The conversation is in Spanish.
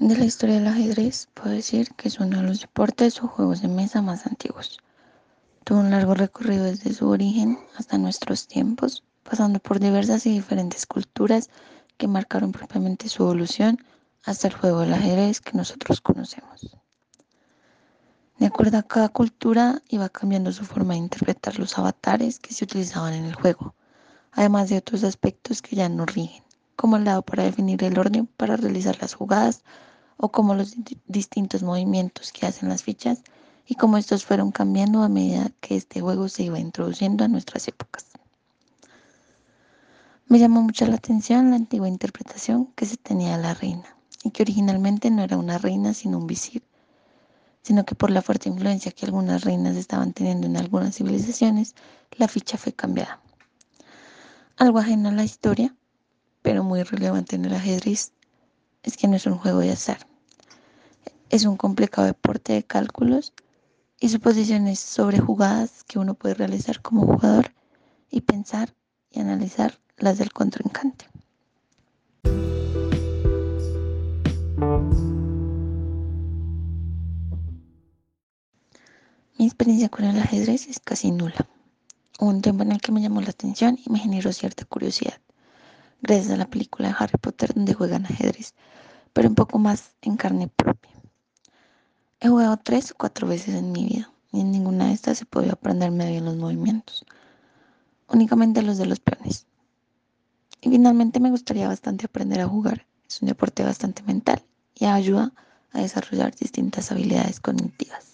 De la historia del ajedrez, puedo decir que es uno de los deportes o juegos de mesa más antiguos. Tuvo un largo recorrido desde su origen hasta nuestros tiempos, pasando por diversas y diferentes culturas que marcaron propiamente su evolución hasta el juego del ajedrez que nosotros conocemos. De acuerdo a cada cultura, iba cambiando su forma de interpretar los avatares que se utilizaban en el juego, además de otros aspectos que ya no rigen, como el lado para definir el orden para realizar las jugadas o como los distintos movimientos que hacen las fichas y cómo estos fueron cambiando a medida que este juego se iba introduciendo a nuestras épocas. Me llamó mucho la atención la antigua interpretación que se tenía de la reina, y que originalmente no era una reina sino un visir, sino que por la fuerte influencia que algunas reinas estaban teniendo en algunas civilizaciones, la ficha fue cambiada. Algo ajeno a la historia, muy relevante en el ajedrez, es que no es un juego de azar. Es un complicado deporte de cálculos y suposiciones sobre jugadas que uno puede realizar como jugador y pensar y analizar las del contrincante. Mi experiencia con el ajedrez es casi nula. Un tiempo en el que me llamó la atención y me generó cierta curiosidad, gracias a la película de Harry Potter donde juegan ajedrez, pero un poco más en carne propia. He jugado tres o cuatro veces en mi vida y en ninguna de estas he podido aprenderme bien los movimientos, únicamente los de los peones. Y finalmente me gustaría bastante aprender a jugar. Es un deporte bastante mental y ayuda a desarrollar distintas habilidades cognitivas.